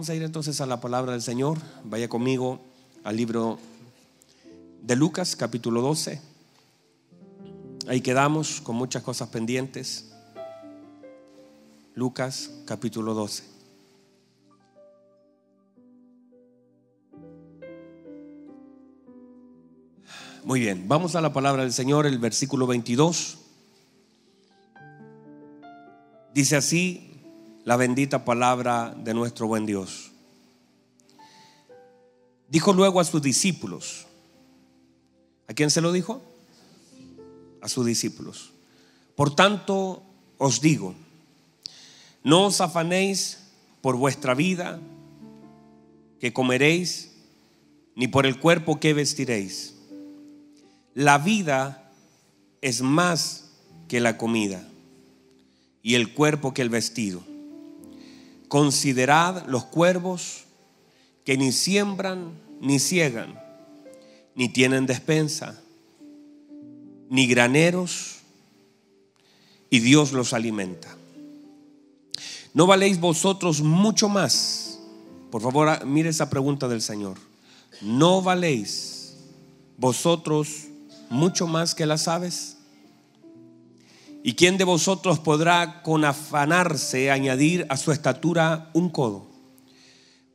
Vamos a ir entonces a la palabra del Señor. Vaya conmigo al libro de Lucas, capítulo 12. Ahí quedamos con muchas cosas pendientes. Lucas, capítulo 12. Muy bien, vamos a la palabra del Señor, el versículo 22. Dice así, la bendita palabra de nuestro buen Dios. Dijo luego a sus discípulos, ¿a quién se lo dijo? A sus discípulos. Por tanto, os digo, no os afanéis por vuestra vida, que comeréis, ni por el cuerpo que vestiréis. La vida es más que la comida, y el cuerpo que el vestido. Considerad los cuervos que ni siembran ni ciegan, ni tienen despensa, ni graneros, y Dios los alimenta. ¿No valéis vosotros mucho más? Por favor, mire esa pregunta del Señor. ¿No valéis vosotros mucho más que las aves? ¿Y quién de vosotros podrá con afanarse añadir a su estatura un codo?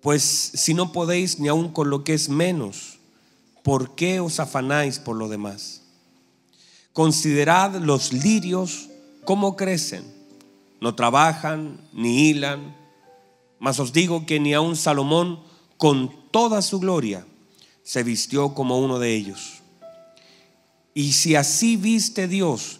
Pues si no podéis ni aun con lo que es menos, ¿por qué os afanáis por lo demás? Considerad los lirios cómo crecen, no trabajan ni hilan, mas os digo que ni aun Salomón con toda su gloria se vistió como uno de ellos. Y si así viste Dios,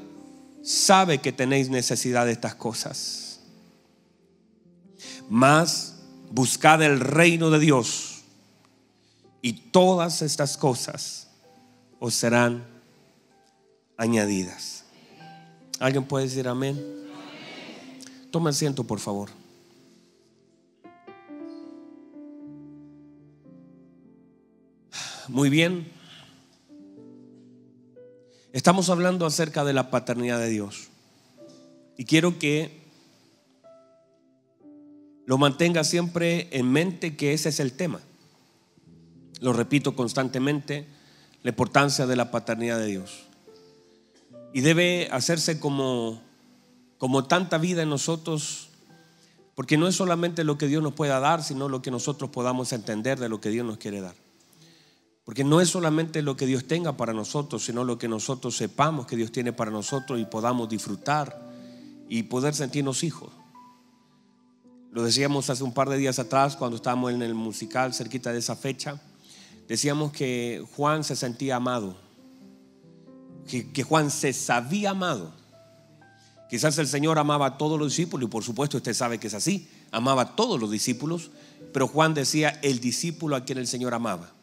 sabe que tenéis necesidad de estas cosas. Mas buscad el reino de Dios y todas estas cosas os serán añadidas. ¿Alguien puede decir amén? Toma asiento, por favor. Muy bien. Estamos hablando acerca de la paternidad de Dios. Y quiero que lo mantenga siempre en mente que ese es el tema. Lo repito constantemente, la importancia de la paternidad de Dios. Y debe hacerse como, como tanta vida en nosotros, porque no es solamente lo que Dios nos pueda dar, sino lo que nosotros podamos entender de lo que Dios nos quiere dar. Porque no es solamente lo que Dios tenga para nosotros, sino lo que nosotros sepamos que Dios tiene para nosotros y podamos disfrutar y poder sentirnos hijos. Lo decíamos hace un par de días atrás cuando estábamos en el musical cerquita de esa fecha. Decíamos que Juan se sentía amado, que, que Juan se sabía amado. Quizás el Señor amaba a todos los discípulos y por supuesto usted sabe que es así, amaba a todos los discípulos, pero Juan decía el discípulo a quien el Señor amaba.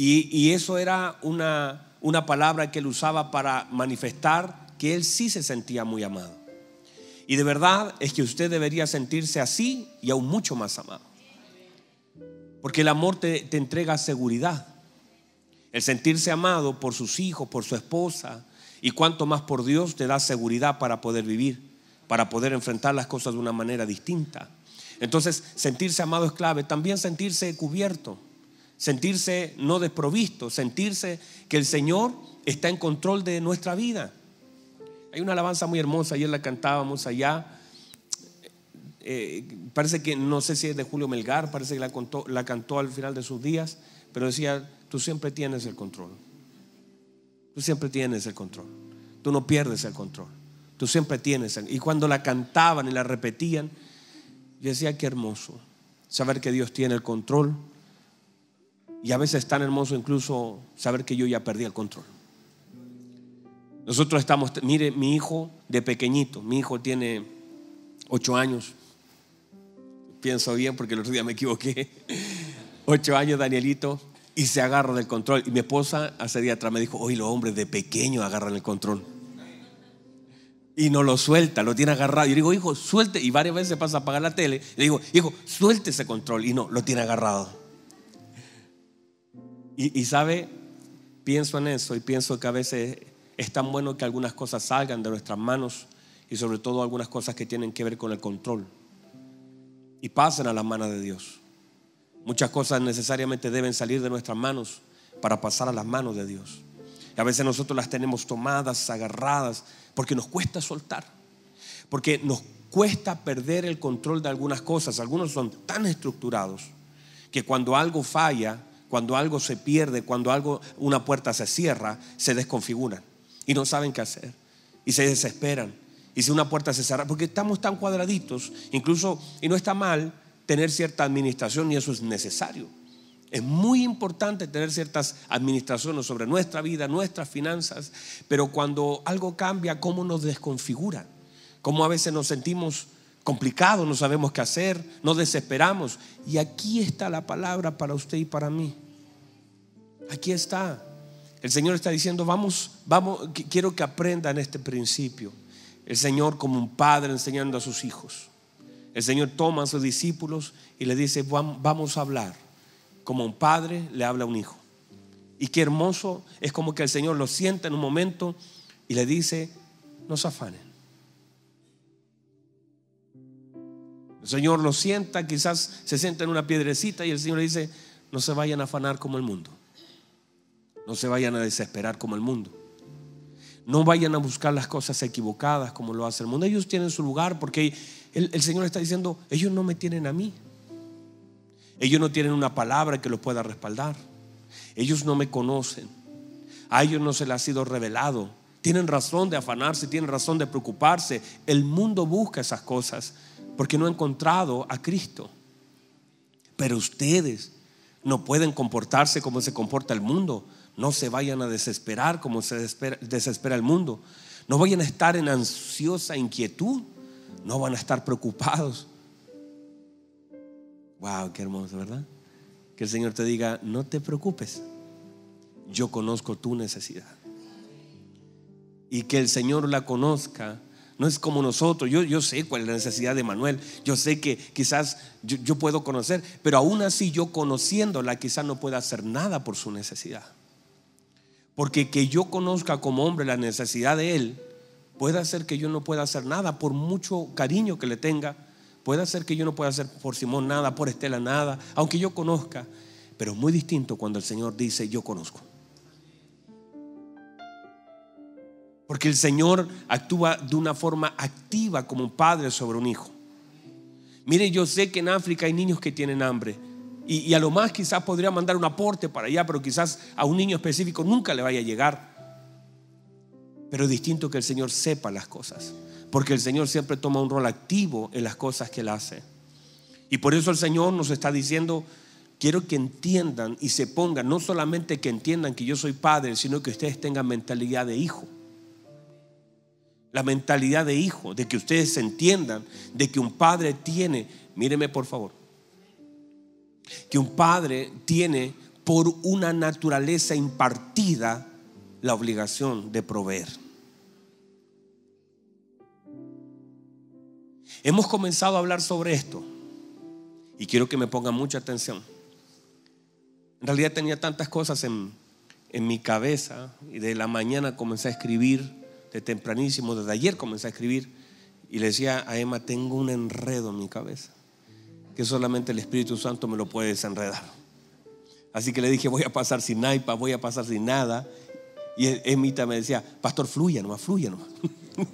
Y, eso era una, una palabra que él usaba para manifestar que él sí se sentía muy amado. Y de verdad es que usted debería sentirse así y aún mucho más amado. Porque el amor te, te, entrega seguridad. El sentirse amado por sus hijos, por su esposa y cuanto más por Dios te da seguridad para poder vivir, para poder enfrentar las cosas de una manera distinta. Entonces, sentirse amado es clave. También sentirse cubierto sentirse no desprovisto, sentirse que el Señor está en control de nuestra vida. Hay una alabanza muy hermosa, ayer la cantábamos allá. Eh, parece que no sé si es de Julio Melgar, parece que la, la cantó al final de sus días, pero decía, tú siempre tienes el control. Tú siempre tienes el control. Tú no pierdes el control. Tú siempre tienes. El, y cuando la cantaban y la repetían, yo decía, qué hermoso saber que Dios tiene el control y a veces es tan hermoso incluso saber que yo ya perdí el control. Nosotros estamos, mire, mi hijo de pequeñito, mi hijo tiene ocho años. Pienso bien porque el otro día me equivoqué. ocho años Danielito y se agarra del control. Y mi esposa hace día atrás me dijo, hoy los hombres de pequeño agarran el control. Y no lo suelta, lo tiene agarrado. Y yo digo, hijo, suelte. Y varias veces pasa a apagar la tele. Le digo, hijo, suelte ese control. Y no, lo tiene agarrado. Y, sabe, pienso en eso y pienso que a veces es tan bueno que algunas cosas salgan de nuestras manos y sobre todo algunas cosas que tienen que ver con el control y pasen a las manos de Dios. Muchas cosas necesariamente deben salir de nuestras manos para pasar a las manos de Dios. Y a veces nosotros las tenemos tomadas, agarradas, porque nos cuesta soltar, porque nos cuesta perder el control de algunas cosas. Algunos son tan estructurados que cuando algo falla, cuando algo se pierde, cuando algo, una puerta se cierra, se desconfiguran y no saben qué hacer y se desesperan. Y si una puerta se cierra, porque estamos tan cuadraditos, incluso, y no está mal tener cierta administración y eso es necesario. Es muy importante tener ciertas administraciones sobre nuestra vida, nuestras finanzas, pero cuando algo cambia, ¿cómo nos desconfigura? ¿Cómo a veces nos sentimos complicados, no sabemos qué hacer, nos desesperamos? Y aquí está la palabra para usted y para mí. Aquí está. El Señor está diciendo, vamos, vamos, quiero que aprendan este principio. El Señor como un padre enseñando a sus hijos. El Señor toma a sus discípulos y le dice, vamos a hablar. Como un padre le habla a un hijo. Y qué hermoso es como que el Señor lo sienta en un momento y le dice, no se afanen. El Señor lo sienta, quizás se sienta en una piedrecita y el Señor le dice, no se vayan a afanar como el mundo. No se vayan a desesperar como el mundo. No vayan a buscar las cosas equivocadas como lo hace el mundo. Ellos tienen su lugar porque el, el, Señor está diciendo, ellos no me tienen a mí. Ellos no tienen una palabra que los pueda respaldar. Ellos no me conocen. A ellos no se les ha sido revelado. Tienen razón de afanarse, tienen razón de preocuparse. El mundo busca esas cosas porque no ha encontrado a Cristo. Pero ustedes no pueden comportarse como se comporta el mundo. No se vayan a desesperar como se desespera, el mundo. No vayan a estar en ansiosa inquietud. No van a estar preocupados. Wow, qué hermoso, ¿verdad? Que el Señor te diga, no te preocupes. Yo conozco tu necesidad. Y que el Señor la conozca no es como nosotros. Yo, yo sé cuál es la necesidad de Manuel. Yo sé que quizás yo, yo, puedo conocer, pero aún así yo conociéndola quizás no pueda hacer nada por su necesidad. Porque que yo conozca como hombre la necesidad de él, puede hacer que yo no pueda hacer nada por mucho cariño que le tenga. Puede hacer que yo no pueda hacer por Simón nada, por Estela nada, aunque yo conozca. Pero es muy distinto cuando el Señor dice, yo conozco. Porque el Señor actúa de una forma activa como un padre sobre un hijo. Mire, yo sé que en África hay niños que tienen hambre. Y, a lo más quizás podría mandar un aporte para allá, pero quizás a un niño específico nunca le vaya a llegar. Pero es distinto que el Señor sepa las cosas, porque el Señor siempre toma un rol activo en las cosas que Él hace. Y por eso el Señor nos está diciendo, quiero que entiendan y se pongan, no solamente que entiendan que yo soy padre, sino que ustedes tengan mentalidad de hijo. La mentalidad de hijo, de que ustedes entiendan, de que un padre tiene, míreme por favor, que un padre tiene por una naturaleza impartida la obligación de proveer. Hemos comenzado a hablar sobre esto y quiero que me pongan mucha atención. En realidad tenía tantas cosas en, en mi cabeza y de la mañana comencé a escribir, de tempranísimo, desde ayer comencé a escribir y le decía a Emma, tengo un enredo en mi cabeza que solamente el Espíritu Santo me lo puede desenredar. Así que le dije, voy a pasar sin naipa, voy a pasar sin nada. Y Emita me decía, pastor, fluya nomás, fluya nomás.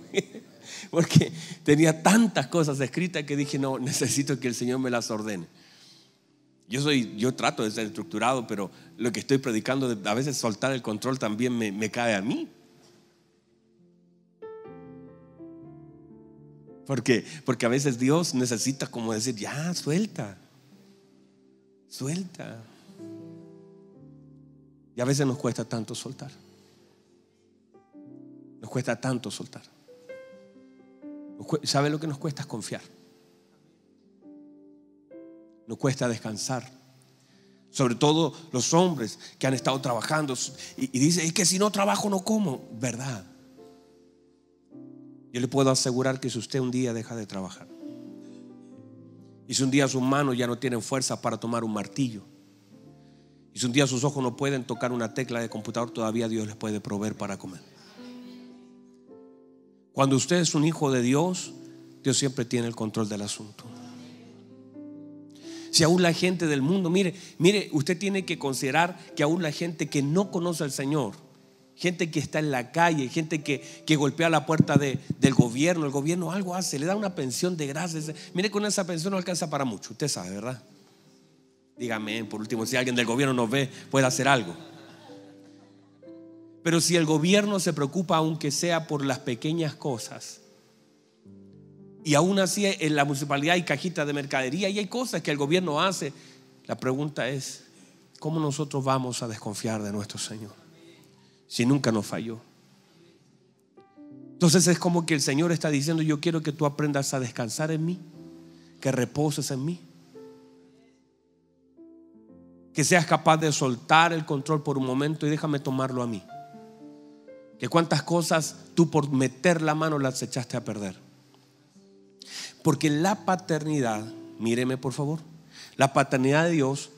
Porque tenía tantas cosas escritas que dije, no, necesito que el Señor me las ordene. Yo soy, yo trato de ser estructurado, pero lo que estoy predicando, a veces soltar el control también me, me cae a mí. Porque, porque a veces Dios necesita como decir, ya, suelta, suelta. Y a veces nos cuesta tanto soltar. Nos cuesta tanto soltar. ¿Sabe lo que nos cuesta? Es confiar. Nos cuesta descansar. Sobre todo los hombres que han estado trabajando. Y, y dice, es que si no trabajo no como. ¿Verdad? Yo le puedo asegurar que si usted un día deja de trabajar, y si un día sus manos ya no tienen fuerza para tomar un martillo, y si un día sus ojos no pueden tocar una tecla de computador, todavía Dios les puede proveer para comer. Cuando usted es un hijo de Dios, Dios siempre tiene el control del asunto. Si aún la gente del mundo, mire, mire, usted tiene que considerar que aún la gente que no conoce al Señor, gente que está en la calle, gente que, golpea la puerta del gobierno, el gobierno algo hace, le da una pensión de gracias. Mire, con esa pensión no alcanza para mucho, usted sabe, ¿verdad? Dígame, por último, si alguien del gobierno nos ve, puede hacer algo. Pero si el gobierno se preocupa, aunque sea por las pequeñas cosas, y aún así en la municipalidad hay cajitas de mercadería y hay cosas que el gobierno hace, la pregunta es, ¿cómo nosotros vamos a desconfiar de nuestro Señor? Si nunca nos falló. Entonces es como que el Señor está diciendo, yo quiero que tú aprendas a descansar en mí, que reposes en mí, que seas capaz de soltar el control por un momento y déjame tomarlo a mí. Que cuántas cosas tú por meter la mano las echaste a perder. Porque la paternidad, míreme por favor, la paternidad de Dios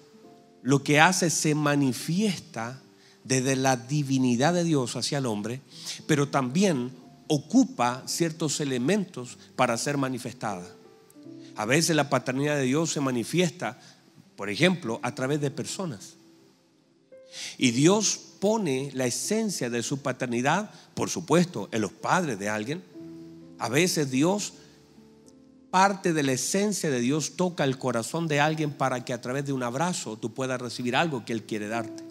lo que hace se manifiesta desde la divinidad de Dios hacia el hombre, pero también ocupa ciertos elementos para ser manifestada. A veces la paternidad de Dios se manifiesta, por ejemplo, a través de personas. Y Dios pone la esencia de su paternidad, por supuesto, en los padres de alguien. A veces Dios, parte de la esencia de Dios, toca el corazón de alguien para que a través de un abrazo tú puedas recibir algo que Él quiere darte.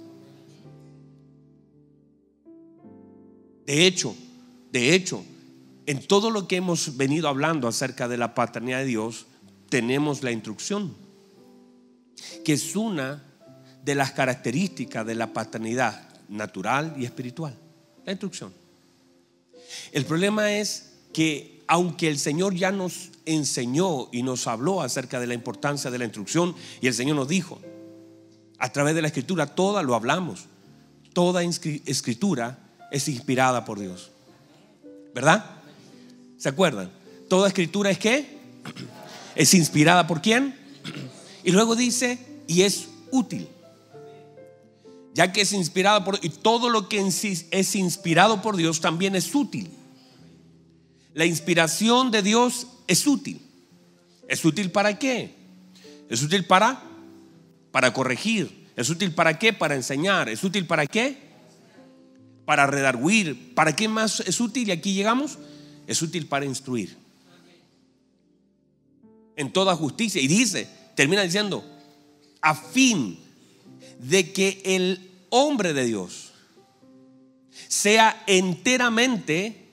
De hecho, de hecho, en todo lo que hemos venido hablando acerca de la paternidad de Dios, tenemos la instrucción, que es una de las características de la paternidad natural y espiritual. La instrucción. El problema es que aunque el Señor ya nos enseñó y nos habló acerca de la importancia de la instrucción, y el Señor nos dijo, a través de la escritura, toda lo hablamos, toda escritura es inspirada por Dios. ¿Verdad? ¿Se acuerdan? Toda escritura es qué? Es inspirada por quién? Y luego dice, y es útil. Ya que es inspirada por y todo lo que es inspirado por Dios también es útil. La inspiración de Dios es útil. ¿Es útil para qué? Es útil para para corregir. ¿Es útil para qué? Para enseñar. ¿Es útil para qué? Para redarguir. ¿Para qué más es útil? Y aquí llegamos. Es útil para instruir. En toda justicia. Y dice, termina diciendo, a fin de que el hombre de Dios sea enteramente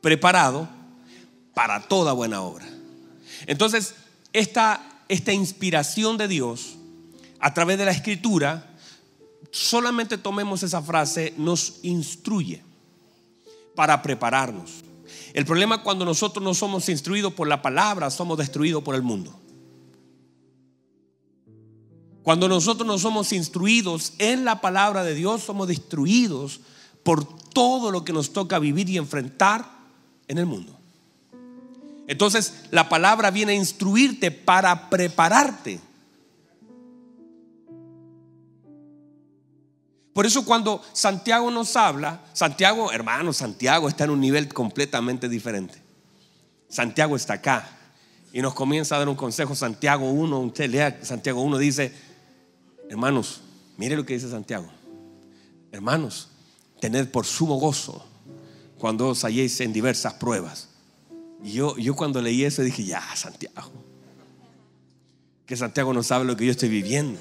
preparado para toda buena obra. Entonces, esta, esta inspiración de Dios a través de la escritura solamente tomemos esa frase, nos instruye para prepararnos. El problema cuando nosotros no somos instruidos por la palabra, somos destruidos por el mundo. Cuando nosotros no somos instruidos en la palabra de Dios, somos destruidos por todo lo que nos toca vivir y enfrentar en el mundo. Entonces, la palabra viene a instruirte para prepararte Por eso cuando Santiago nos habla, Santiago, hermano, Santiago está en un nivel completamente diferente. Santiago está acá y nos comienza a dar un consejo. Santiago 1, usted lea Santiago 1, dice, hermanos, mire lo que dice Santiago. Hermanos, tened por sumo gozo cuando os halléis en diversas pruebas. Y yo, yo cuando leí eso dije, ya, Santiago, que Santiago no sabe lo que yo estoy viviendo.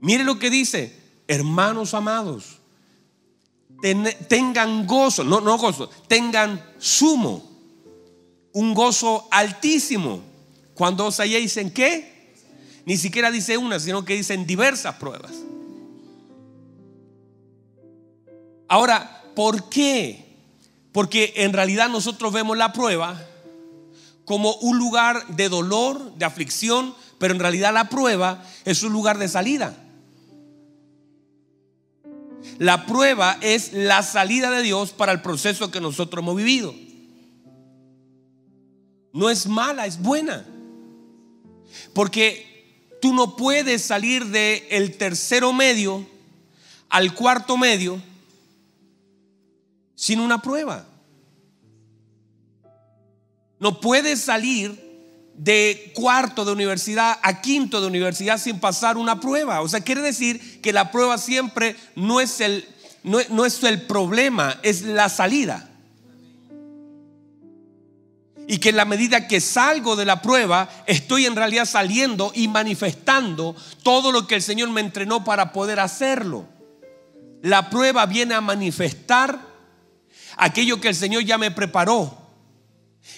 Mire lo que dice, hermanos amados, tengan gozo, no, no gozo, tengan sumo, un gozo altísimo. Cuando os halléis en qué? Ni siquiera dice una, sino que dicen diversas pruebas. Ahora, ¿por qué? Porque en realidad nosotros vemos la prueba como un lugar de dolor, de aflicción, pero en realidad la prueba es un lugar de salida. La prueba es la salida de Dios para el proceso que nosotros hemos vivido. No es mala, es buena. Porque tú no puedes salir del el tercero medio al cuarto medio sin una prueba. No puedes salir de cuarto de universidad a quinto de universidad sin pasar una prueba. O sea, quiere decir que la prueba siempre no es el, no, es el problema, es la salida. Y que en la medida que salgo de la prueba, estoy en realidad saliendo y manifestando todo lo que el Señor me entrenó para poder hacerlo. La prueba viene a manifestar aquello que el Señor ya me preparó.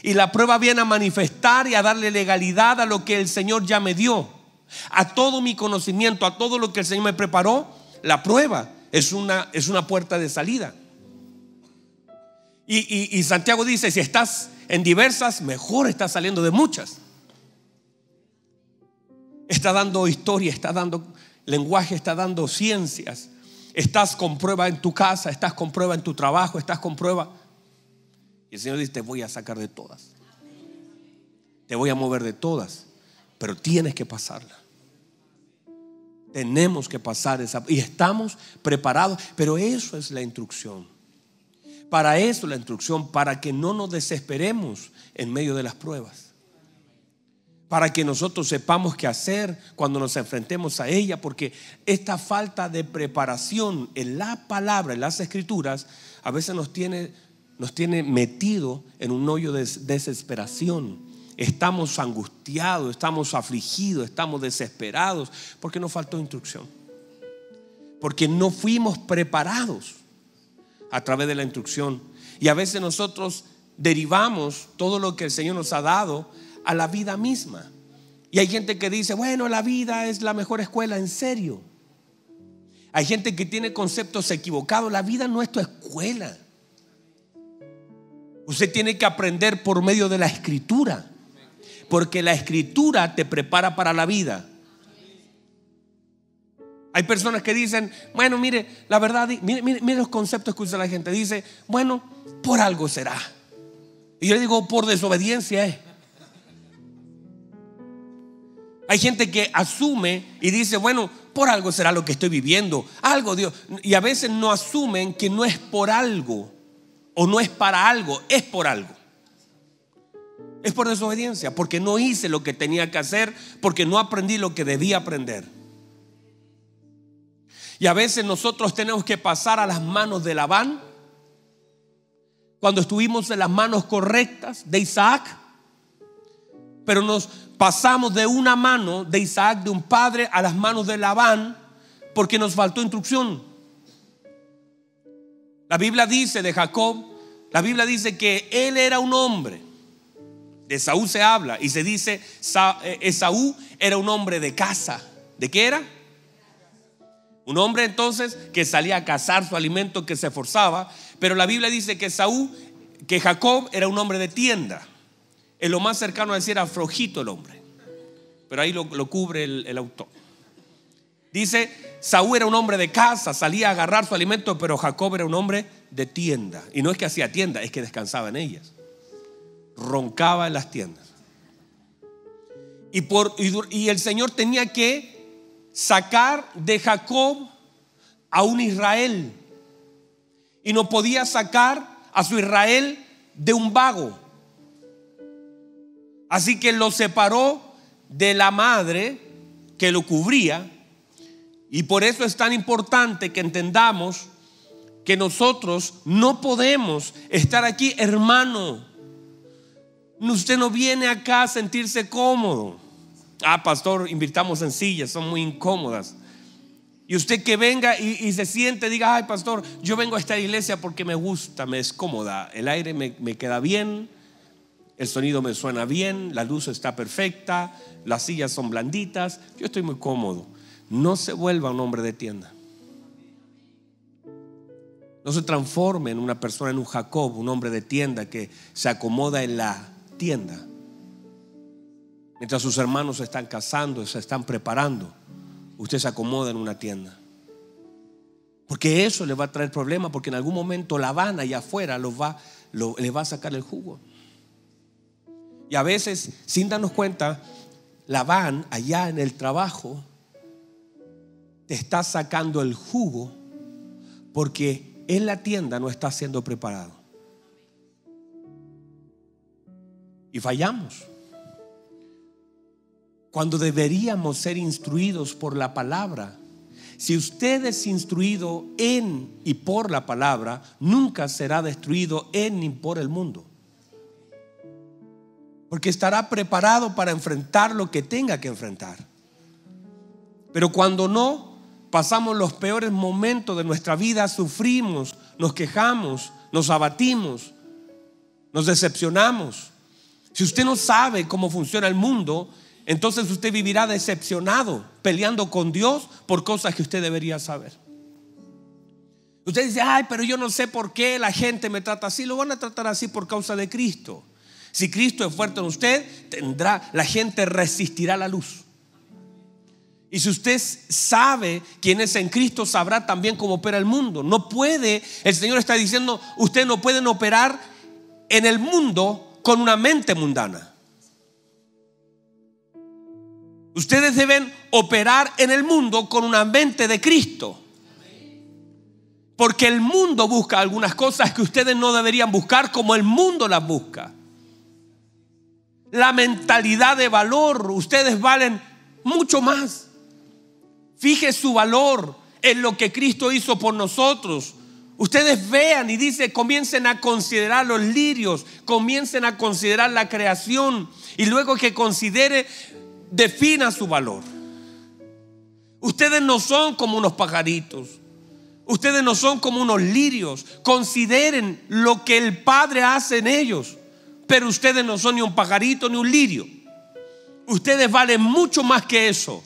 Y la prueba viene a manifestar y a darle legalidad a lo que el Señor ya me dio. A todo mi conocimiento, a todo lo que el Señor me preparó, la prueba es una, es una puerta de salida. Y, y Santiago dice, si estás en diversas, mejor estás saliendo de muchas. Está dando historia, está dando lenguaje, está dando ciencias. Estás con prueba en tu casa, estás con prueba en tu trabajo, estás con prueba. Y el Señor dice, te voy a sacar de todas. Te voy a mover de todas. Pero tienes que pasarla. Tenemos que pasar esa. Y estamos preparados. Pero eso es la instrucción. Para eso la instrucción. Para que no nos desesperemos en medio de las pruebas. Para que nosotros sepamos qué hacer cuando nos enfrentemos a ella. Porque esta falta de preparación en la palabra, en las escrituras, a veces nos tiene nos tiene metido en un hoyo de desesperación. Estamos angustiados, estamos afligidos, estamos desesperados porque nos faltó instrucción. Porque no fuimos preparados a través de la instrucción. Y a veces nosotros derivamos todo lo que el Señor nos ha dado a la vida misma. Y hay gente que dice, bueno, la vida es la mejor escuela, en serio. Hay gente que tiene conceptos equivocados, la vida no es tu escuela. Usted tiene que aprender por medio de la escritura. Porque la escritura te prepara para la vida. Hay personas que dicen, bueno, mire, la verdad, mire, mire, los conceptos que usa la gente. Dice, bueno, por algo será. Y yo le digo, por desobediencia es. Hay gente que asume y dice, bueno, por algo será lo que estoy viviendo. Algo Dios. Y a veces no asumen que no es por algo o no es para algo, es por algo. Es por desobediencia, porque no hice lo que tenía que hacer, porque no aprendí lo que debía aprender. Y a veces nosotros tenemos que pasar a las manos de Labán, cuando estuvimos en las manos correctas de Isaac, pero nos pasamos de una mano de Isaac, de un padre, a las manos de Labán, porque nos faltó instrucción. La Biblia dice de Jacob, la Biblia dice que él era un hombre. De Saúl se habla y se dice, eh, Esaú era un hombre de casa. ¿De qué era? Un hombre entonces que salía a cazar su alimento, que se esforzaba. Pero la Biblia dice que Saúl, que Jacob era un hombre de tienda. Es lo más cercano a decir era flojito el hombre. Pero ahí lo, cubre el, el autor. Dice, Saúl era un hombre de casa, salía a agarrar su alimento, pero Jacob era un hombre de tienda. Y no es que hacía tienda, es que descansaba en ellas. Roncaba en las tiendas. Y, por, y, el Señor tenía que sacar de Jacob a un Israel. Y no podía sacar a su Israel de un vago. Así que lo separó de la madre que lo cubría y por eso es tan importante que entendamos que nosotros no podemos estar aquí, hermano. Usted no viene acá a sentirse cómodo. Ah, pastor, invirtamos en sillas, son muy incómodas. Y usted que venga y, se siente, diga, ay, pastor, yo vengo a esta iglesia porque me gusta, me es cómoda, el aire me, me queda bien, el sonido me suena bien, la luz está perfecta, las sillas son blanditas, yo estoy muy cómodo no se vuelva un hombre de tienda. No se transforme en una persona, en un Jacob, un hombre de tienda que se acomoda en la tienda. Mientras sus hermanos se están casando, se están preparando, usted se acomoda en una tienda. Porque eso le va a traer problemas, porque en algún momento la van allá afuera los va, le va a sacar el jugo. Y a veces, sin darnos cuenta, la van allá en el trabajo te está sacando el jugo porque en la tienda no está siendo preparado. Y fallamos. Cuando deberíamos ser instruidos por la palabra. Si usted es instruido en y por la palabra, nunca será destruido en ni por el mundo. Porque estará preparado para enfrentar lo que tenga que enfrentar. Pero cuando no, pasamos los peores momentos de nuestra vida, sufrimos, nos quejamos, nos abatimos, nos decepcionamos. Si usted no sabe cómo funciona el mundo, entonces usted vivirá decepcionado, peleando con Dios por cosas que usted debería saber. Usted dice, ay, pero yo no sé por qué la gente me trata así. Lo van a tratar así por causa de Cristo. Si Cristo es fuerte en usted, tendrá, la gente resistirá la luz. Y si usted sabe quién es en Cristo, sabrá también cómo opera el mundo. No puede, el Señor está diciendo, usted no pueden operar en el mundo con una mente mundana. Ustedes deben operar en el mundo con una mente de Cristo. Porque el mundo busca algunas cosas que ustedes no deberían buscar como el mundo las busca. La mentalidad de valor, ustedes valen mucho más. Fije su valor en lo que Cristo hizo por nosotros. Ustedes vean y dice, comiencen a considerar los lirios, comiencen a considerar la creación y luego que considere defina su valor. Ustedes no son como unos pajaritos. Ustedes no son como unos lirios. Consideren lo que el Padre hace en ellos. Pero ustedes no son ni un pajarito ni un lirio. Ustedes valen mucho más que eso.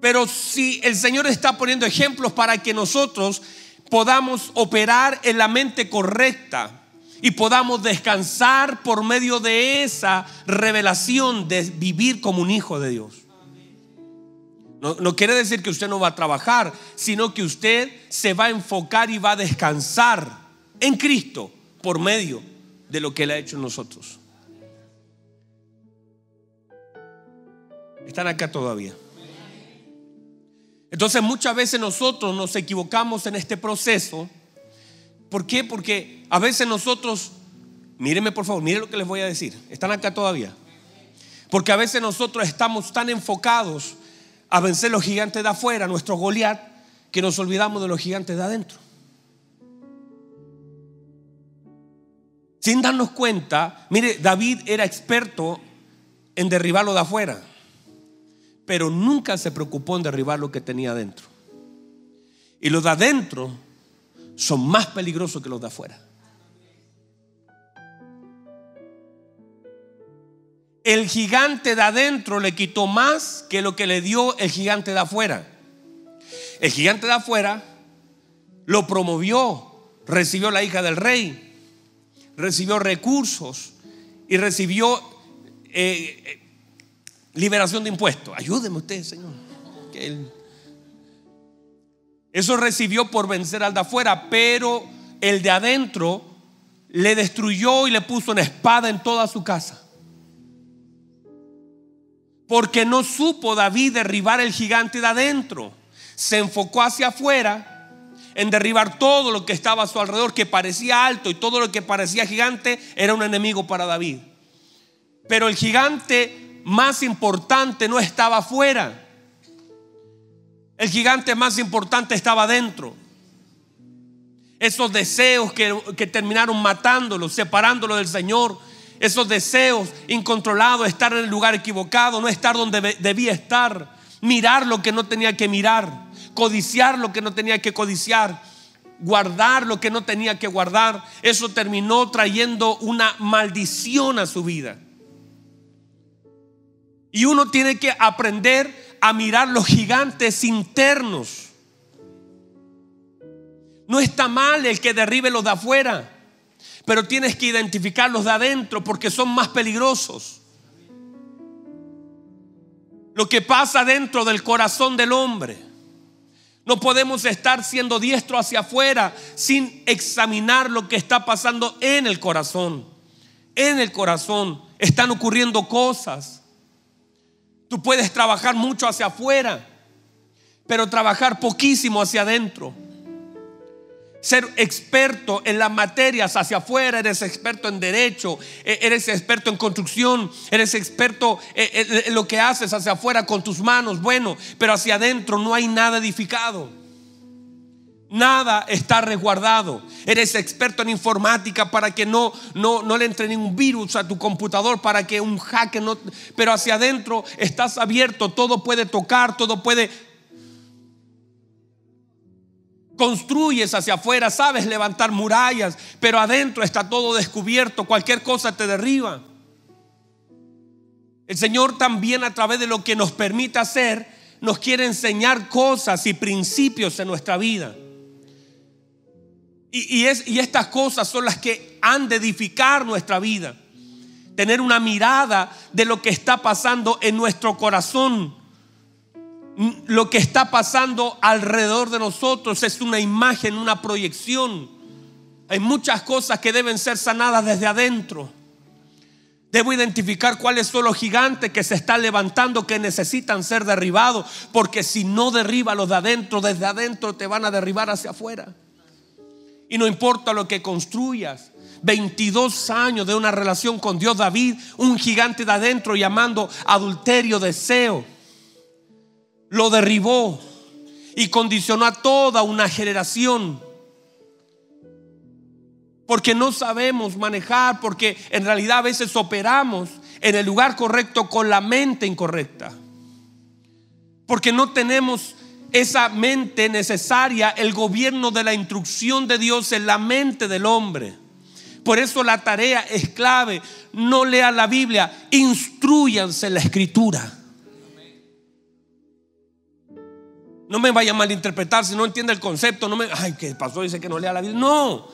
Pero si el Señor está poniendo ejemplos para que nosotros podamos operar en la mente correcta, y podamos descansar por medio de esa revelación de vivir como un hijo de Dios. No, quiere decir que usted no va a trabajar, sino que usted se va a enfocar y va a descansar en Cristo por medio de lo que Él ha hecho en nosotros. Están acá todavía. Entonces muchas veces nosotros nos equivocamos en este proceso ¿Por qué? Porque a veces nosotros, mírenme por favor, miren lo que les voy a decir. ¿Están acá todavía? Porque a veces nosotros estamos tan enfocados a vencer los gigantes de afuera, nuestro Goliat, que nos olvidamos de los gigantes de adentro. Sin darnos cuenta, mire, David era experto en derribarlo de afuera, pero nunca se preocupó en derribar lo que tenía adentro. Y los de adentro son más peligrosos que los de afuera. El gigante de adentro le quitó más que lo que le dio el gigante de afuera. El gigante de afuera lo promovió, recibió la hija del rey, recibió recursos y recibió eh, liberación de impuestos. Ayúdeme usted, Señor. Eso recibió por vencer al de afuera, pero el de adentro le destruyó y le puso una espada en toda su casa. Porque no supo David derribar el gigante de adentro. Se enfocó hacia afuera en derribar todo lo que estaba a su alrededor, que parecía alto y todo lo que parecía gigante era un enemigo para David. Pero el gigante más importante no estaba afuera. El gigante más importante estaba dentro. Esos deseos que, terminaron matándolo, separándolo del Señor. Esos deseos incontrolados, estar en el lugar equivocado, no estar donde debía estar. Mirar lo que no tenía que mirar. Codiciar lo que no tenía que codiciar. Guardar lo que no tenía que guardar. Eso terminó trayendo una maldición a su vida. Y uno tiene que aprender a mirar los gigantes internos. No está mal el que derribe los de afuera. Pero tienes que identificarlos de adentro porque son más peligrosos. Lo que pasa dentro del corazón del hombre. No podemos estar siendo diestro hacia afuera sin examinar lo que está pasando en el corazón. En el corazón están ocurriendo cosas. Tú puedes trabajar mucho hacia afuera, pero trabajar poquísimo hacia adentro ser experto en las materias hacia afuera, eres experto en derecho, e-, eres experto en construcción, eres experto en lo que haces hacia afuera con tus manos, bueno, pero hacia adentro no hay nada edificado. Nada está resguardado. Eres experto en informática para que no, no, no le entre ningún virus a tu computador, para que un hacker no... Pero hacia adentro estás abierto, todo puede tocar, todo puede construyes hacia afuera, sabes levantar murallas, pero adentro está todo descubierto, cualquier cosa te derriba. El Señor también a través de lo que nos permite hacer, nos quiere enseñar cosas y principios en nuestra vida. Y, es, y estas cosas son las que han de edificar nuestra vida. Tener una mirada de lo que está pasando en nuestro corazón lo que está pasando alrededor de nosotros es una imagen, una proyección. Hay muchas cosas que deben ser sanadas desde adentro. Debo identificar cuáles son los gigantes que se están levantando, que necesitan ser derribados, porque si no derriba los de adentro, desde adentro te van a derribar hacia afuera. Y no importa lo que construyas, 22 años de una relación con Dios, David, un gigante de adentro llamando adulterio, deseo lo derribó y condicionó a toda una generación. Porque no sabemos manejar, porque en realidad a veces operamos en el lugar correcto con la mente incorrecta. Porque no tenemos esa mente necesaria, el gobierno de la instrucción de Dios en la mente del hombre. Por eso la tarea es clave. No lea la Biblia, instruyanse en la escritura. No me vaya a malinterpretar si no entiende el concepto. No me, ay, ¿qué pasó? Dice que no lea la Biblia. No.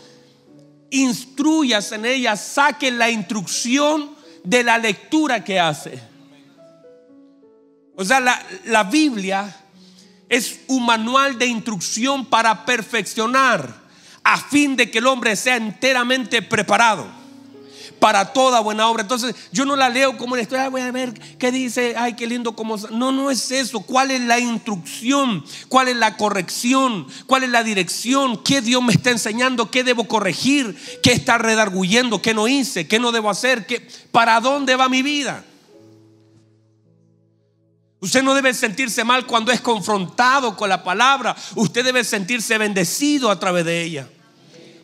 Instruyas en ella, saque la instrucción de la lectura que hace. O sea, la, la Biblia es un manual de instrucción para perfeccionar a fin de que el hombre sea enteramente preparado para toda buena obra. Entonces, yo no la leo como en historia, voy a ver qué dice, ay, qué lindo como... No, no es eso. ¿Cuál es la instrucción? ¿Cuál es la corrección? ¿Cuál es la dirección? ¿Qué Dios me está enseñando? ¿Qué debo corregir? ¿Qué está redarguyendo? ¿Qué no hice? ¿Qué no debo hacer? ¿Qué, ¿Para dónde va mi vida? Usted no debe sentirse mal cuando es confrontado con la palabra. Usted debe sentirse bendecido a través de ella.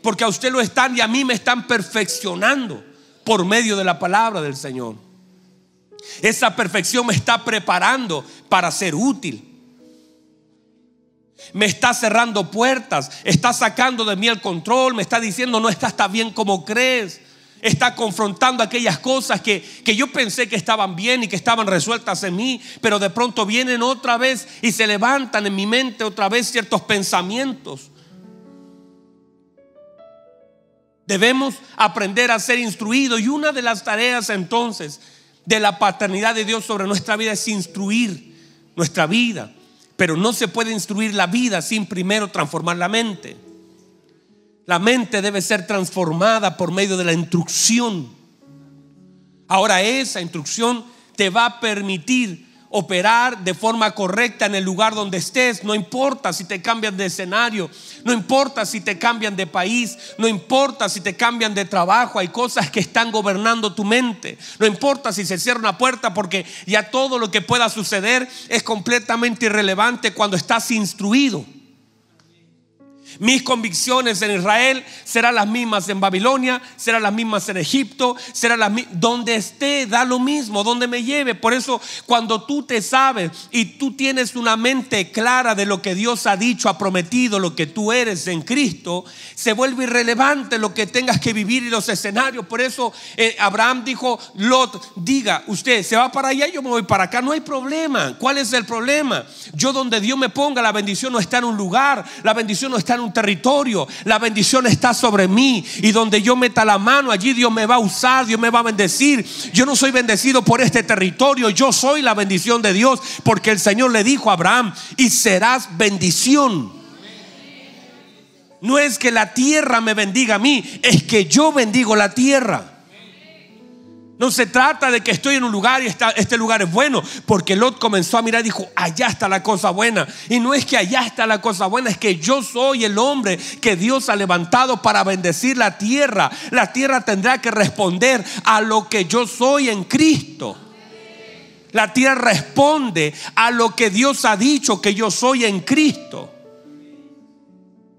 Porque a usted lo están y a mí me están perfeccionando por medio de la palabra del Señor. Esa perfección me está preparando para ser útil. Me está cerrando puertas, está sacando de mí el control, me está diciendo no estás tan bien como crees. Está confrontando aquellas cosas que, que yo pensé que estaban bien y que estaban resueltas en mí, pero de pronto vienen otra vez y se levantan en mi mente otra vez ciertos pensamientos Debemos aprender a ser instruidos y una de las tareas entonces de la paternidad de Dios sobre nuestra vida es instruir nuestra vida. Pero no se puede instruir la vida sin primero transformar la mente. La mente debe ser transformada por medio de la instrucción. Ahora esa instrucción te va a permitir operar de forma correcta en el lugar donde estés. No importa si te cambian de escenario, no importa si te cambian de país, no importa si te cambian de trabajo. Hay cosas que están gobernando tu mente. No importa si se cierra una puerta porque ya todo lo que pueda suceder es completamente irrelevante cuando estás instruido. Mis convicciones en Israel serán las mismas en Babilonia, serán las mismas en Egipto, serán las mismas. Donde esté, da lo mismo, donde me lleve. Por eso, cuando tú te sabes y tú tienes una mente clara de lo que Dios ha dicho, ha prometido, lo que tú eres en Cristo, se vuelve irrelevante lo que tengas que vivir y los escenarios. Por eso, eh, Abraham dijo: Lot, diga, usted se va para allá, yo me voy para acá. No hay problema. ¿Cuál es el problema? Yo, donde Dios me ponga, la bendición no está en un lugar, la bendición no está en un territorio, la bendición está sobre mí. Y donde yo meta la mano, allí Dios me va a usar, Dios me va a bendecir. Yo no soy bendecido por este territorio, yo soy la bendición de Dios. Porque el Señor le dijo a Abraham, y serás bendición. No es que la tierra me bendiga a mí, es que yo bendigo la tierra. No se trata de que estoy en un lugar y este lugar es bueno, porque Lot comenzó a mirar y dijo, allá está la cosa buena. Y no es que allá está la cosa buena, es que yo soy el hombre que Dios ha levantado para bendecir la tierra. La tierra tendrá que responder a lo que yo soy en Cristo. La tierra responde a lo que Dios ha dicho que yo soy en Cristo.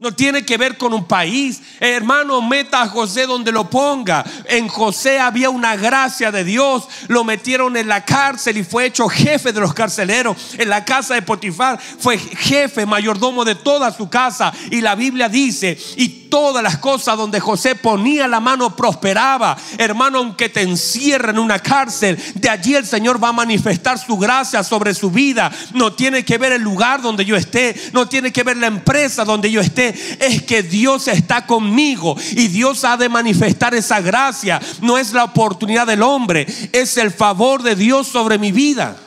No tiene que ver con un país. hermano, meta a José donde lo ponga. En José había una gracia de Dios. Lo metieron en la cárcel y fue hecho jefe de los carceleros. En la casa de Potifar fue jefe, mayordomo de toda su casa. Y la Biblia dice, y todas las cosas donde José ponía la mano prosperaba. Hermano, aunque te encierren en una cárcel, de allí el Señor va a manifestar su gracia sobre su vida. No tiene que ver el lugar donde yo esté. No tiene que ver la empresa donde yo esté es que Dios está conmigo y Dios ha de manifestar esa gracia. No es la oportunidad del hombre, es el favor de Dios sobre mi vida.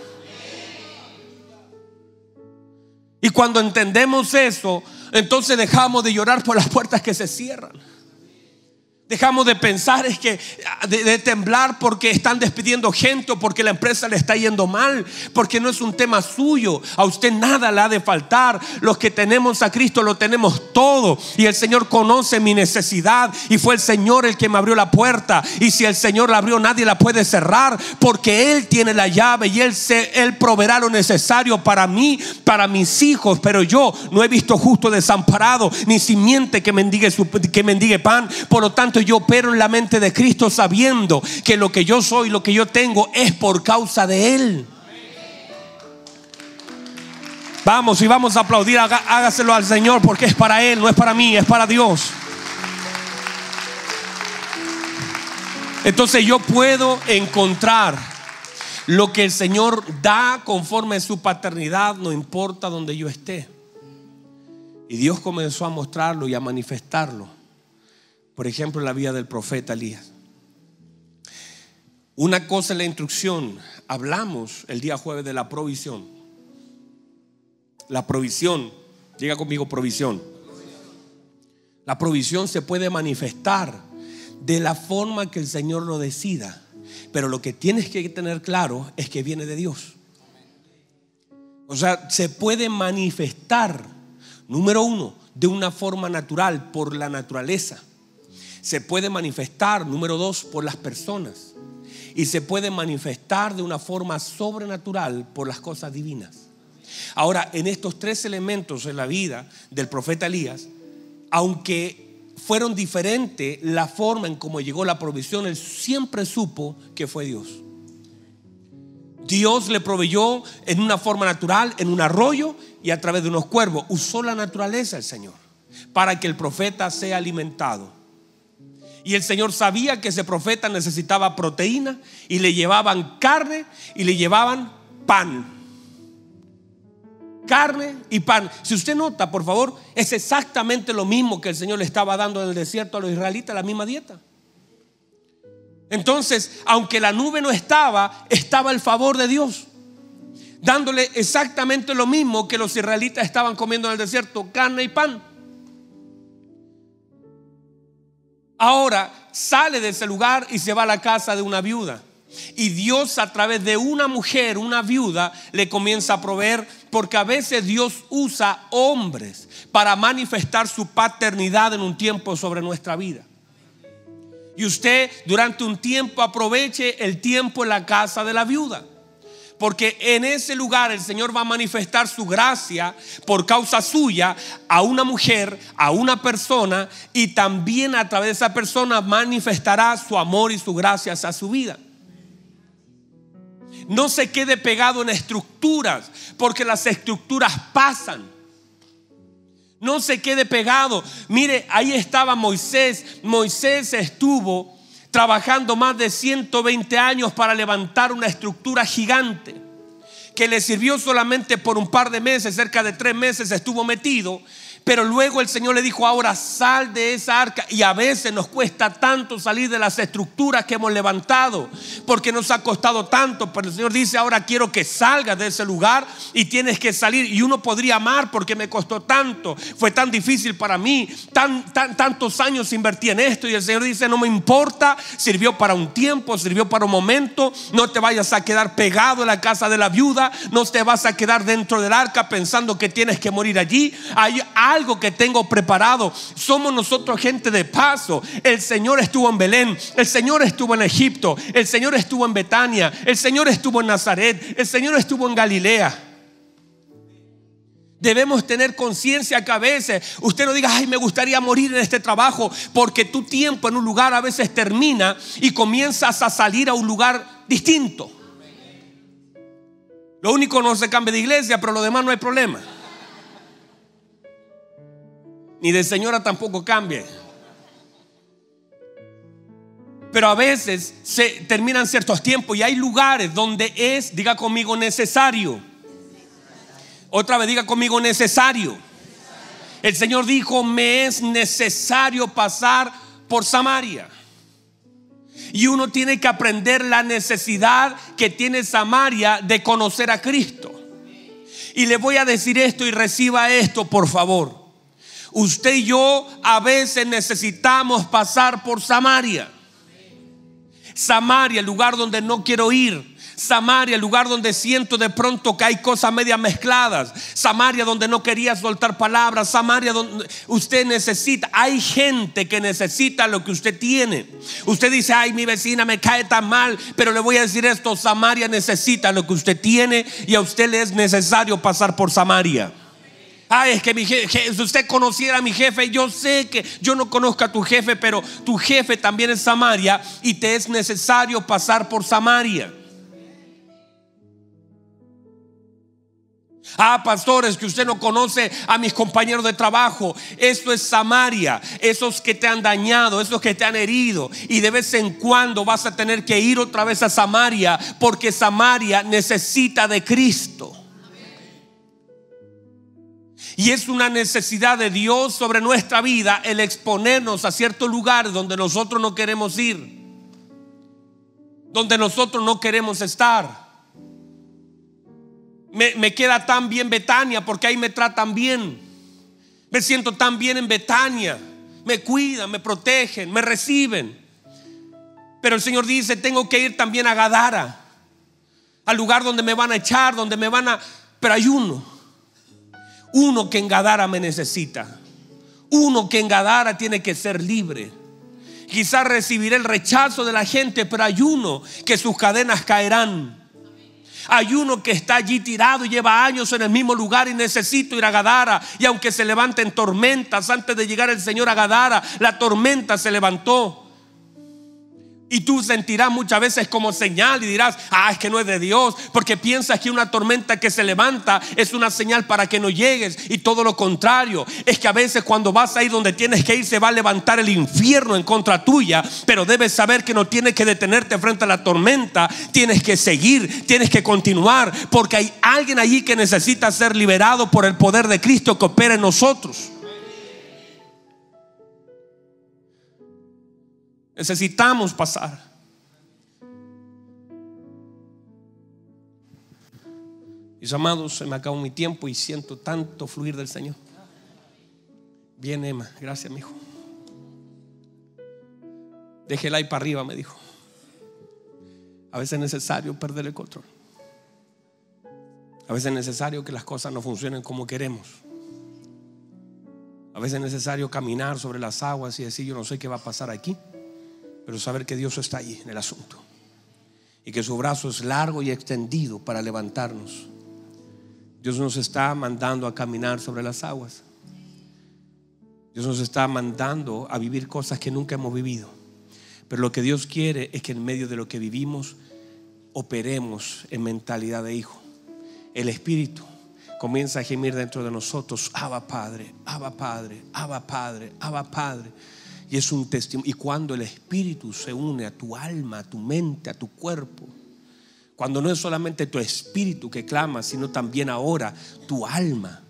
Y cuando entendemos eso, entonces dejamos de llorar por las puertas que se cierran. Dejamos de pensar es que de, temblar porque están despidiendo gente o porque la empresa le está yendo mal, porque no es un tema suyo. A usted nada le ha de faltar. Los que tenemos a Cristo lo tenemos todo. Y el Señor conoce mi necesidad. Y fue el Señor el que me abrió la puerta. Y si el Señor la abrió nadie la puede cerrar porque él tiene la llave y él se él proveerá lo necesario para mí, para mis hijos, pero yo no he visto justo desamparado ni simiente que mendigue su, que mendigue pan, por lo tanto yo opero en la mente de Cristo sabiendo que lo que yo soy, lo que yo tengo es por causa de Él. Vamos y vamos a aplaudir, hágaselo al Señor porque es para Él, no es para mí, es para Dios. Entonces yo puedo encontrar lo que el Señor da conforme a su paternidad, no importa donde yo esté. Y Dios comenzó a mostrarlo y a manifestarlo por ejemplo, la vida del profeta Elías. Una cosa es la instrucción. Hablamos el día jueves de la provisión. La provisión, llega conmigo provisión. La provisión se puede manifestar de la forma que el Señor lo decida. Pero lo que tienes que tener claro es que viene de Dios. O sea, se puede manifestar, número uno, de una forma natural, por la naturaleza se puede manifestar, número dos, por las personas. Y se puede manifestar de una forma sobrenatural por las cosas divinas. Ahora, en estos tres elementos en la vida del profeta Elías, aunque fueron diferentes la forma en cómo llegó la provisión, él siempre supo que fue Dios. Dios le proveyó en una forma natural, en un arroyo y a través de unos cuervos. Usó la naturaleza el Señor para que el profeta sea alimentado. Y el Señor sabía que ese profeta necesitaba proteína y le llevaban carne y le llevaban pan. Carne y pan. Si usted nota, por favor, es exactamente lo mismo que el Señor le estaba dando en el desierto a los israelitas, la misma dieta. Entonces, aunque la nube no estaba, estaba el favor de Dios, dándole exactamente lo mismo que los israelitas estaban comiendo en el desierto, carne y pan. Ahora sale de ese lugar y se va a la casa de una viuda. Y Dios a través de una mujer, una viuda, le comienza a proveer, porque a veces Dios usa hombres para manifestar su paternidad en un tiempo sobre nuestra vida. Y usted durante un tiempo aproveche el tiempo en la casa de la viuda. Porque en ese lugar el Señor va a manifestar su gracia por causa suya a una mujer, a una persona y también a través de esa persona manifestará su amor y su gracia a su vida. No se quede pegado en estructuras, porque las estructuras pasan. No se quede pegado. Mire, ahí estaba Moisés. Moisés estuvo trabajando más de 120 años para levantar una estructura gigante que le sirvió solamente por un par de meses, cerca de tres meses estuvo metido, pero luego el Señor le dijo, ahora sal de esa arca. Y a veces nos cuesta tanto salir de las estructuras que hemos levantado, porque nos ha costado tanto. Pero el Señor dice, ahora quiero que salgas de ese lugar y tienes que salir. Y uno podría amar porque me costó tanto, fue tan difícil para mí, tan, tan, tantos años invertí en esto. Y el Señor dice, no me importa, sirvió para un tiempo, sirvió para un momento. No te vayas a quedar pegado en la casa de la viuda, no te vas a quedar dentro del arca pensando que tienes que morir allí. Hay algo que tengo preparado. Somos nosotros gente de paso. El Señor estuvo en Belén, el Señor estuvo en Egipto, el Señor estuvo en Betania, el Señor estuvo en Nazaret, el Señor estuvo en Galilea. Debemos tener conciencia que a veces usted no diga, ay, me gustaría morir en este trabajo, porque tu tiempo en un lugar a veces termina y comienzas a salir a un lugar distinto. Lo único no se cambia de iglesia, pero lo demás no hay problema ni de señora tampoco cambie. Pero a veces se terminan ciertos tiempos y hay lugares donde es, diga conmigo, necesario. Otra vez diga conmigo, necesario. El Señor dijo, me es necesario pasar por Samaria. Y uno tiene que aprender la necesidad que tiene Samaria de conocer a Cristo. Y le voy a decir esto y reciba esto, por favor. Usted y yo a veces necesitamos pasar por Samaria. Samaria, el lugar donde no quiero ir. Samaria, el lugar donde siento de pronto que hay cosas medias mezcladas. Samaria, donde no quería soltar palabras. Samaria, donde usted necesita. Hay gente que necesita lo que usted tiene. Usted dice, ay, mi vecina me cae tan mal. Pero le voy a decir esto: Samaria necesita lo que usted tiene y a usted le es necesario pasar por Samaria. Ay, es que mi jefe, si usted conociera a mi jefe, yo sé que yo no conozco a tu jefe, pero tu jefe también es Samaria y te es necesario pasar por Samaria. Ah, pastores, que usted no conoce a mis compañeros de trabajo. Esto es Samaria. Esos que te han dañado, esos que te han herido. Y de vez en cuando vas a tener que ir otra vez a Samaria porque Samaria necesita de Cristo. Y es una necesidad de Dios sobre nuestra vida el exponernos a ciertos lugares donde nosotros no queremos ir, donde nosotros no queremos estar. Me, queda tan bien Betania porque ahí me tratan bien. Me siento tan bien en Betania. Me cuidan, me protegen, me reciben. Pero el Señor dice, tengo que ir también a Gadara, al lugar donde me van a echar, donde me van a... Pero hay uno uno que en Gadara me necesita. Uno que en Gadara tiene que ser libre. Quizás recibiré el rechazo de la gente, pero hay uno que sus cadenas caerán. Hay uno que está allí tirado y lleva años en el mismo lugar y necesito ir a Gadara. Y aunque se levanten tormentas, antes de llegar el Señor a Gadara, la tormenta se levantó. Y tú sentirás muchas veces como señal y dirás, ah, es que no es de Dios, porque piensas que una tormenta que se levanta es una señal para que no llegues. Y todo lo contrario, es que a veces cuando vas a donde tienes que ir se va a levantar el infierno en contra tuya, pero debes saber que no tienes que detenerte frente a la tormenta, tienes que seguir, tienes que continuar, porque hay alguien allí que necesita ser liberado por el poder de Cristo que opera en nosotros. Necesitamos pasar. Mis amados, se me acabó mi tiempo y siento tanto fluir del Señor. Bien, Emma, gracias, mi hijo. Déjela ahí para arriba, me dijo. A veces es necesario perder el control. A veces es necesario que las cosas no funcionen como queremos. A veces es necesario caminar sobre las aguas y decir, yo no sé qué va a pasar aquí pero saber que Dios está ahí en el asunto y que su brazo es largo y extendido para levantarnos. Dios nos está mandando a caminar sobre las aguas. Dios nos está mandando a vivir cosas que nunca hemos vivido. Pero lo que Dios quiere es que en medio de lo que vivimos operemos en mentalidad de hijo. El Espíritu comienza a gemir dentro de nosotros, Abba Padre, Abba Padre, Abba Padre, Abba Padre. Y es un testimonio. Y cuando el Espíritu se une a tu alma, a tu mente, a tu cuerpo, Cuando no es solamente tu espíritu que clama, sino también ahora tu alma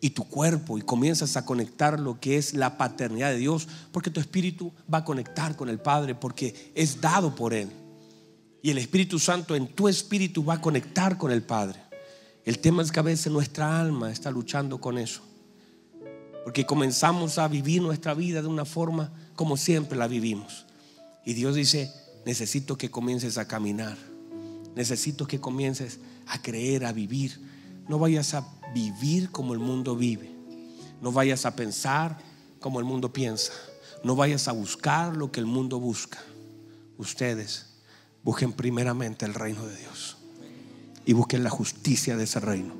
y tu cuerpo y comienzas a conectar lo que es la paternidad de Dios, porque tu espíritu va a conectar con el Padre porque es dado por Él. Y el Espíritu Santo en tu espíritu va a conectar con el Padre. El tema es que a veces nuestra alma está luchando con eso. Porque comenzamos a vivir nuestra vida de una forma como siempre la vivimos. Y Dios dice, necesito que comiences a caminar Necesito que comiences a creer, a vivir. No vayas a vivir como el mundo vive. No vayas a pensar como el mundo piensa. No vayas a buscar lo que el mundo busca. Ustedes busquen primeramente el reino de Dios. Y busquen la justicia de ese reino.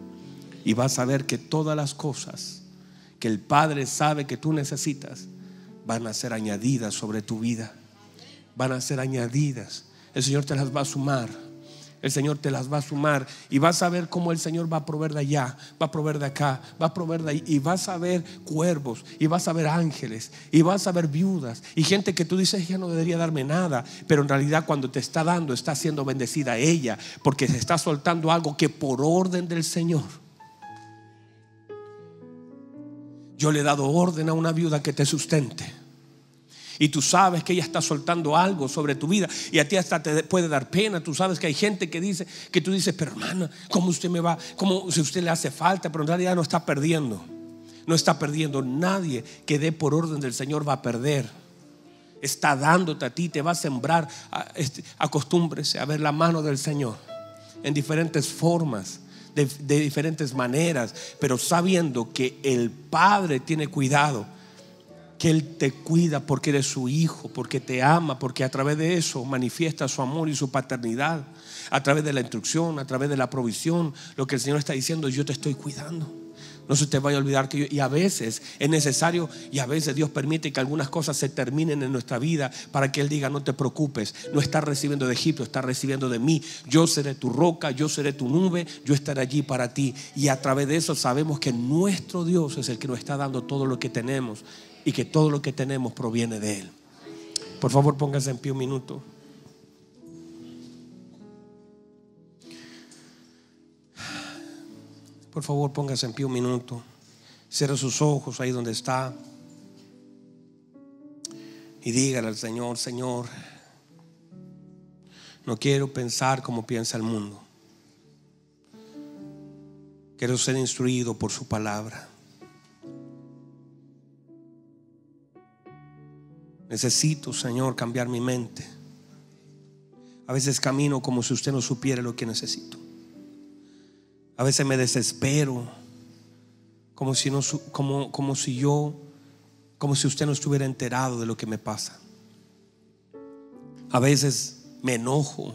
Y vas a ver que todas las cosas que el Padre sabe que tú necesitas van a ser añadidas sobre tu vida. Van a ser añadidas. El Señor te las va a sumar el Señor te las va a sumar y vas a ver cómo el Señor va a proveer de allá, va a proveer de acá, va a proveer de ahí y vas a ver cuervos y vas a ver ángeles y vas a ver viudas y gente que tú dices ya no debería darme nada, pero en realidad cuando te está dando está siendo bendecida ella porque se está soltando algo que por orden del Señor. Yo le he dado orden a una viuda que te sustente y tú sabes que ella está soltando algo sobre tu vida y a ti hasta te puede dar pena. Tú sabes que hay gente que dice, que tú dices, pero hermana, ¿cómo usted me va? Como si usted le hace falta? Pero en realidad no está perdiendo. No está perdiendo. Nadie que dé por orden del Señor va a perder. Está dándote a ti, te va a sembrar. Este, acostúmbrese a ver la mano del Señor en diferentes formas. De, diferentes maneras, pero sabiendo que el Padre tiene cuidado que Él te cuida porque eres su hijo, porque te ama, porque a través de eso manifiesta su amor y su paternidad, a través de la instrucción, a través de la provisión, lo que el Señor está diciendo, yo te estoy cuidando. No se te vaya a olvidar que yo, y a veces es necesario, y a veces Dios permite que algunas cosas se terminen en nuestra vida para que Él diga, no te preocupes, no estás recibiendo de Egipto, estás recibiendo de mí. Yo seré tu roca, yo seré tu nube, yo estaré allí para ti. Y a través de eso sabemos que nuestro Dios es el que nos está dando todo lo que tenemos y que todo lo que tenemos proviene de Él. Por favor, póngase en pie un minuto. Por favor, póngase en pie un minuto. Cierre sus ojos ahí donde está. Y dígale al Señor, Señor, no quiero pensar como piensa el mundo. Quiero ser instruido por su palabra. Necesito, Señor, cambiar mi mente. A veces camino como si usted no supiera lo que necesito. A veces me desespero, como si, no, como, como si yo, como si usted no estuviera enterado de lo que me pasa. A veces me enojo,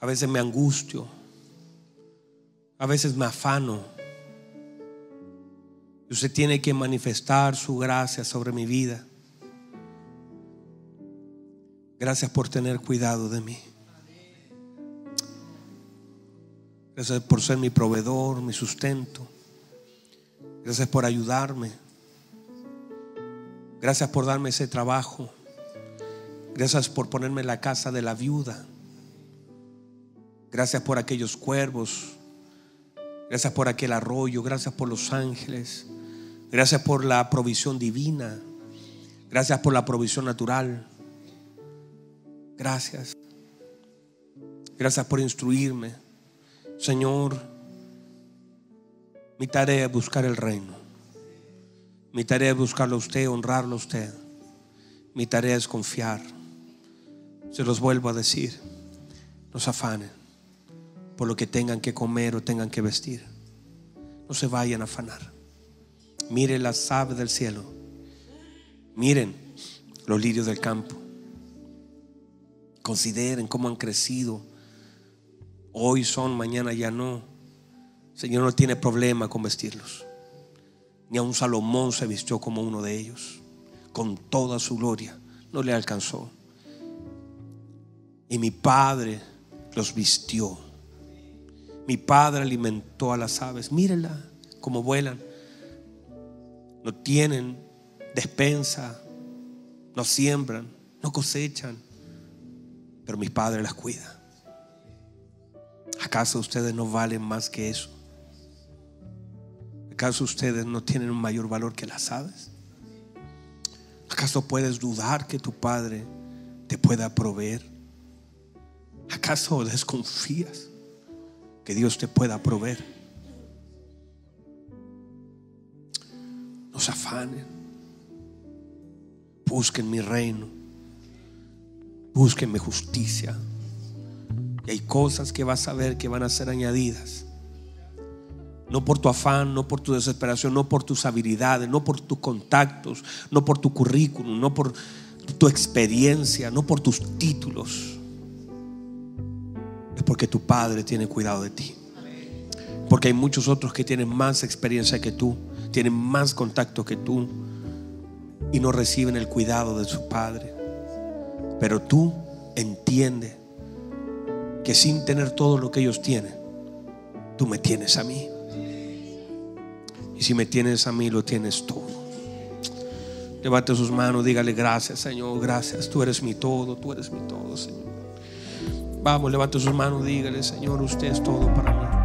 a veces me angustio, a veces me afano. Usted tiene que manifestar su gracia sobre mi vida. Gracias por tener cuidado de mí. Gracias por ser mi proveedor, mi sustento. Gracias por ayudarme. Gracias por darme ese trabajo. Gracias por ponerme en la casa de la viuda. Gracias por aquellos cuervos. Gracias por aquel arroyo. Gracias por los ángeles. Gracias por la provisión divina. Gracias por la provisión natural. Gracias. Gracias por instruirme. Señor, mi tarea es buscar el reino. Mi tarea es buscarlo a usted, honrarlo a usted. Mi tarea es confiar. Se los vuelvo a decir. No se afanen por lo que tengan que comer o tengan que vestir. No se vayan a afanar. Miren las aves del cielo. Miren los lirios del campo. Consideren cómo han crecido. Hoy son, mañana ya no. Señor no tiene problema con vestirlos. Ni a un Salomón se vistió como uno de ellos. Con toda su gloria. No le alcanzó. Y mi Padre los vistió. Mi Padre alimentó a las aves. Mírenla cómo vuelan. No tienen despensa. No siembran. No cosechan pero mi Padre las cuida. ¿Acaso ustedes no valen más que eso? ¿Acaso ustedes no tienen un mayor valor que las aves? ¿Acaso puedes dudar que tu Padre te pueda proveer? ¿Acaso desconfías que Dios te pueda proveer? No se afanen. Busquen mi reino. Busquen mi justicia. Y hay cosas que vas a ver que van a ser añadidas. No por tu afán, no por tu desesperación, no por tus habilidades, no por tus contactos, no por tu currículum, no por tu experiencia, no por tus títulos. Es porque tu Padre tiene cuidado de ti. Porque hay muchos otros que tienen más experiencia que tú, tienen más contacto que tú y no reciben el cuidado de su Padre. Pero tú entiendes que sin tener todo lo que ellos tienen, tú me tienes a mí. Y si me tienes a mí, lo tienes todo. Levante sus manos, dígale gracias, Señor, gracias. Tú eres mi todo, tú eres mi todo, Señor. Vamos, levante sus manos, dígale, Señor, usted es todo para mí.